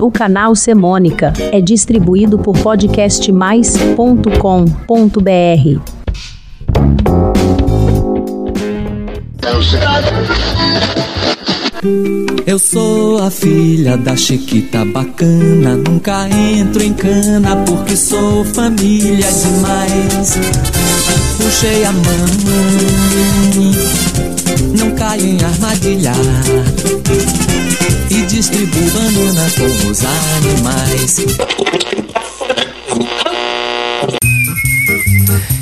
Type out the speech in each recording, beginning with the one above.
O canal Semônica é distribuído por podcastmais.com.br. Eu sou a filha da Chiquita bacana. Nunca entro em cana porque sou família demais. Puxei a mão, não caio em armadilha. E distribuo banana com os animais.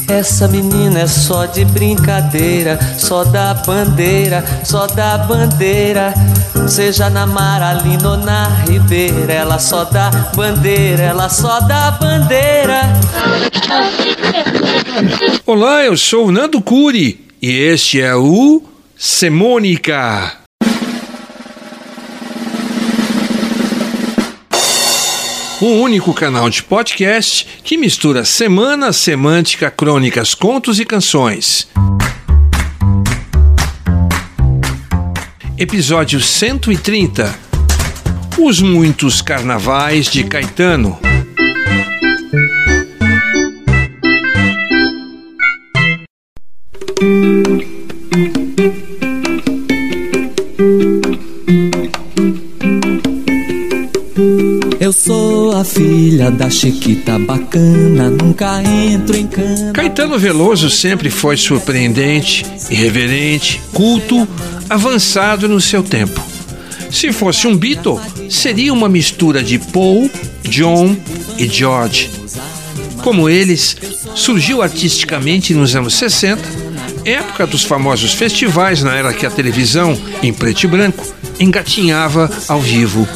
Essa menina é só de brincadeira, só da bandeira, só da bandeira. Seja na Maralina ou na Ribeira, ela só dá bandeira, ela só dá bandeira. Olá, eu sou o Nando Curi e este é o Semônica. Um único canal de podcast que mistura semana, semântica, crônicas, contos e canções. Episódio 130 Os muitos carnavais de Caetano. A filha da Chiquita bacana, nunca entro em cana. Caetano Veloso sempre foi surpreendente, irreverente, culto, avançado no seu tempo. Se fosse um Beatle, seria uma mistura de Paul, John e George. Como eles, surgiu artisticamente nos anos 60, época dos famosos festivais na era que a televisão, em preto e branco, engatinhava ao vivo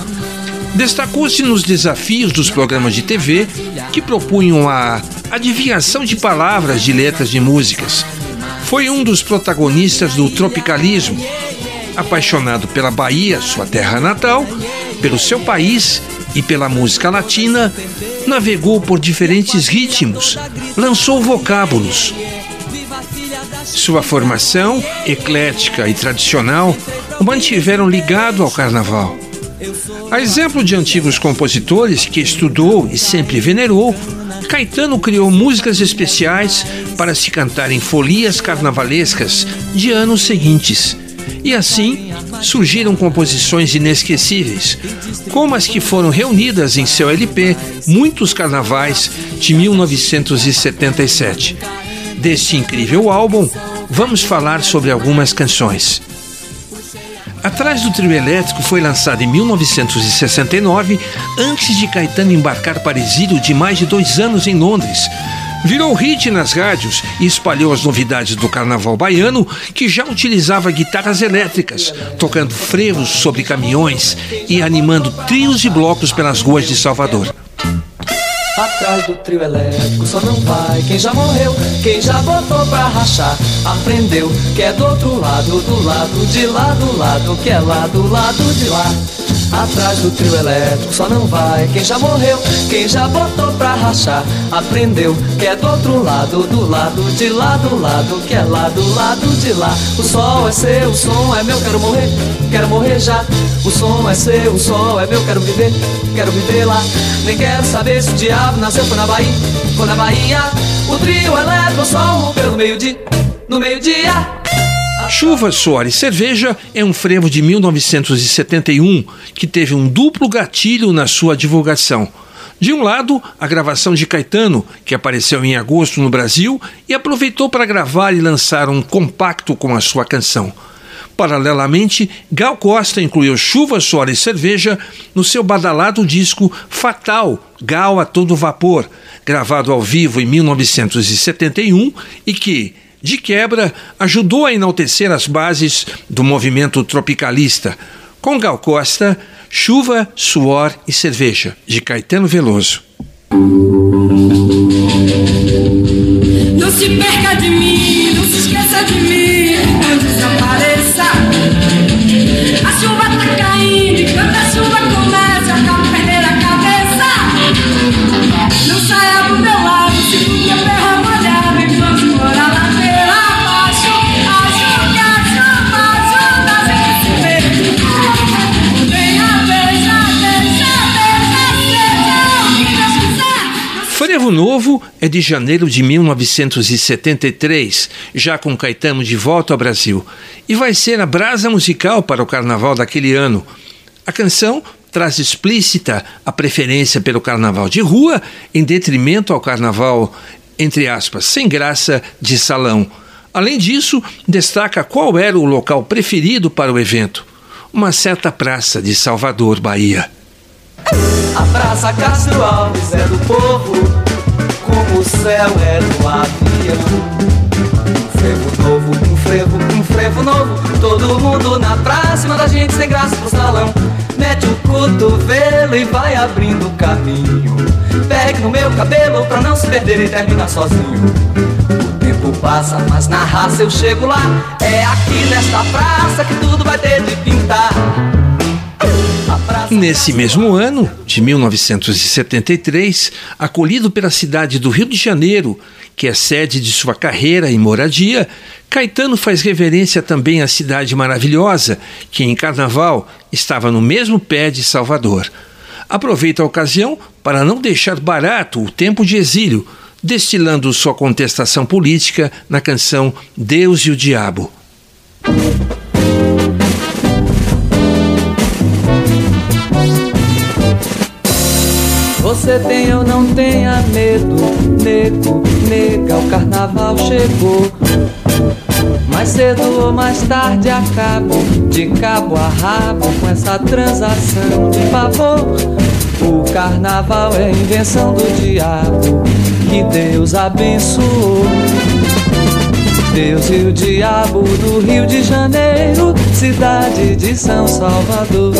Destacou-se nos desafios dos programas de TV que propunham a adivinhação de palavras de letras de músicas. Foi um dos protagonistas do tropicalismo. Apaixonado pela Bahia, sua terra natal, pelo seu país e pela música latina, navegou por diferentes ritmos, lançou vocábulos. Sua formação, eclética e tradicional, o mantiveram ligado ao carnaval. A exemplo de antigos compositores que estudou e sempre venerou, Caetano criou músicas especiais para se cantar em folias carnavalescas de anos seguintes. E assim surgiram composições inesquecíveis, como as que foram reunidas em seu LP Muitos Carnavais de 1977. Deste incrível álbum, vamos falar sobre algumas canções. Atrás do Trio Elétrico foi lançado em 1969, antes de Caetano embarcar para exílio de mais de dois anos em Londres. Virou hit nas rádios e espalhou as novidades do carnaval baiano, que já utilizava guitarras elétricas, tocando frevos sobre caminhões e animando trios e blocos pelas ruas de Salvador. Atrás do trio elétrico só não vai quem já morreu, quem já botou pra rachar. Aprendeu que é do outro lado, do lado de lá, do lado que é lá, do lado de lá. Atrás do trio elétrico só não vai quem já morreu, quem já botou pra rachar. Aprendeu que é do outro lado, do lado de lá, do lado que é lá, do lado de lá. O sol é seu, o som é meu, quero morrer, quero morrer já. O som é seu, o sol é meu, quero viver, quero viver lá. Nem quero saber se o diabo nasceu foi na Bahia, foi na Bahia. O trio elétrico só rompeu no meio-dia, no meio-dia. Chuva, Suor e Cerveja é um frevo de 1971 que teve um duplo gatilho na sua divulgação. De um lado, a gravação de Caetano, que apareceu em agosto no Brasil e aproveitou para gravar e lançar um compacto com a sua canção. Paralelamente, Gal Costa incluiu Chuva, Suor e Cerveja no seu badalado disco Fatal, Gal a Todo Vapor, gravado ao vivo em 1971 e que, de quebra, ajudou a enaltecer as bases do movimento tropicalista, com Gal Costa, Chuva, Suor e Cerveja, de Caetano Veloso. Não se perca de mim, não se esqueça de mim. A tá perder a cabeça. Não saia É de janeiro de 1973, já com Caetano de volta ao Brasil, e vai ser a brasa musical para o carnaval daquele ano. A canção traz explícita a preferência pelo carnaval de rua em detrimento ao carnaval, entre aspas, sem graça de salão. Além disso, destaca qual era o local preferido para o evento: uma certa praça de Salvador, Bahia. A Praça Castro Alves é do povo, como o céu é do avião. Um frevo novo, um frevo, um frevo novo. Todo mundo na praça, manda gente sem graça pro salão. Mete o cotovelo e vai abrindo o caminho. Pegue no meu cabelo pra não se perder e terminar sozinho. O tempo passa, mas na raça eu chego lá. É aqui nesta praça que tudo vai ter de pintar. Nesse mesmo ano, de 1973, acolhido pela cidade do Rio de Janeiro, que é sede de sua carreira e moradia, Caetano faz reverência também à cidade maravilhosa, que em carnaval estava no mesmo pé de Salvador. Aproveita a ocasião para não deixar barato o tempo de exílio, destilando sua contestação política na canção Deus e o Diabo. Você tem ou não tenha medo, nego, nega, o carnaval chegou. Mais cedo ou mais tarde acabo, de cabo a rabo, com essa transação de favor. O carnaval é invenção do diabo, que Deus abençoou. Deus e o diabo do Rio de Janeiro, cidade de São Salvador.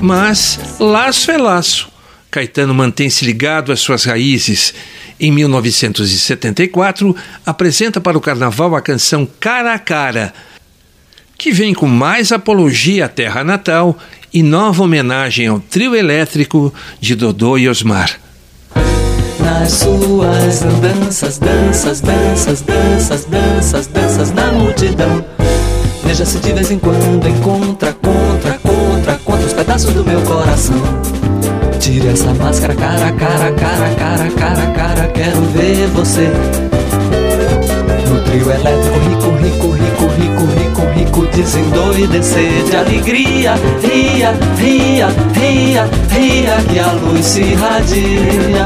Mas laço é laço. Caetano mantém-se ligado às suas raízes. Em 1974, apresenta para o carnaval a canção Cara a Cara, que vem com mais apologia à terra natal e nova homenagem ao trio elétrico de Dodô e Osmar. Nas suas danças, danças, danças, danças, danças, danças na multidão. Veja-se de vez em quando encontra, contra, pedaços do meu coração. Tire essa máscara, cara, cara, cara, cara, cara, cara, quero ver você. No trio elétrico, rico, rico, rico, rico, rico, rico, desendoidecer de alegria. Ria, ria, ria, ria, que a luz se irradia.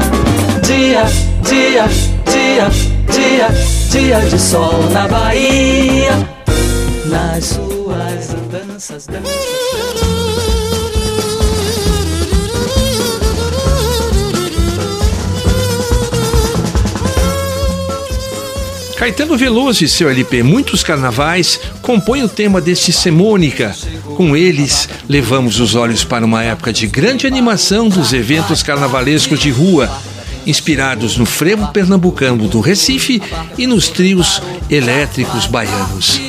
Dia, dia, dia, dia, dia de sol na Bahia nas suas danças, danças. Caetano Veloso e seu LP Muitos Carnavais compõem o tema deste Semônica. Com eles, levamos os olhos para uma época de grande animação dos eventos carnavalescos de rua, inspirados no frevo pernambucano do Recife e nos trios elétricos baianos.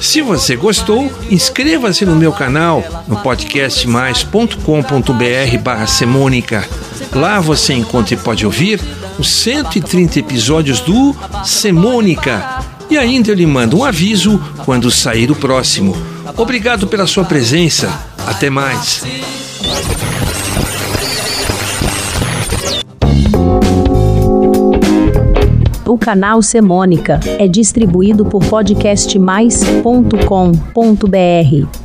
Se você gostou, inscreva-se no meu canal no podcastmais.com.br barra Semônica. Lá você encontra e pode ouvir os 130 episódios do Semônica. E ainda eu lhe mando um aviso quando sair o próximo. Obrigado pela sua presença. Até mais. O canal Semônica é distribuído por podcastmais.com.br.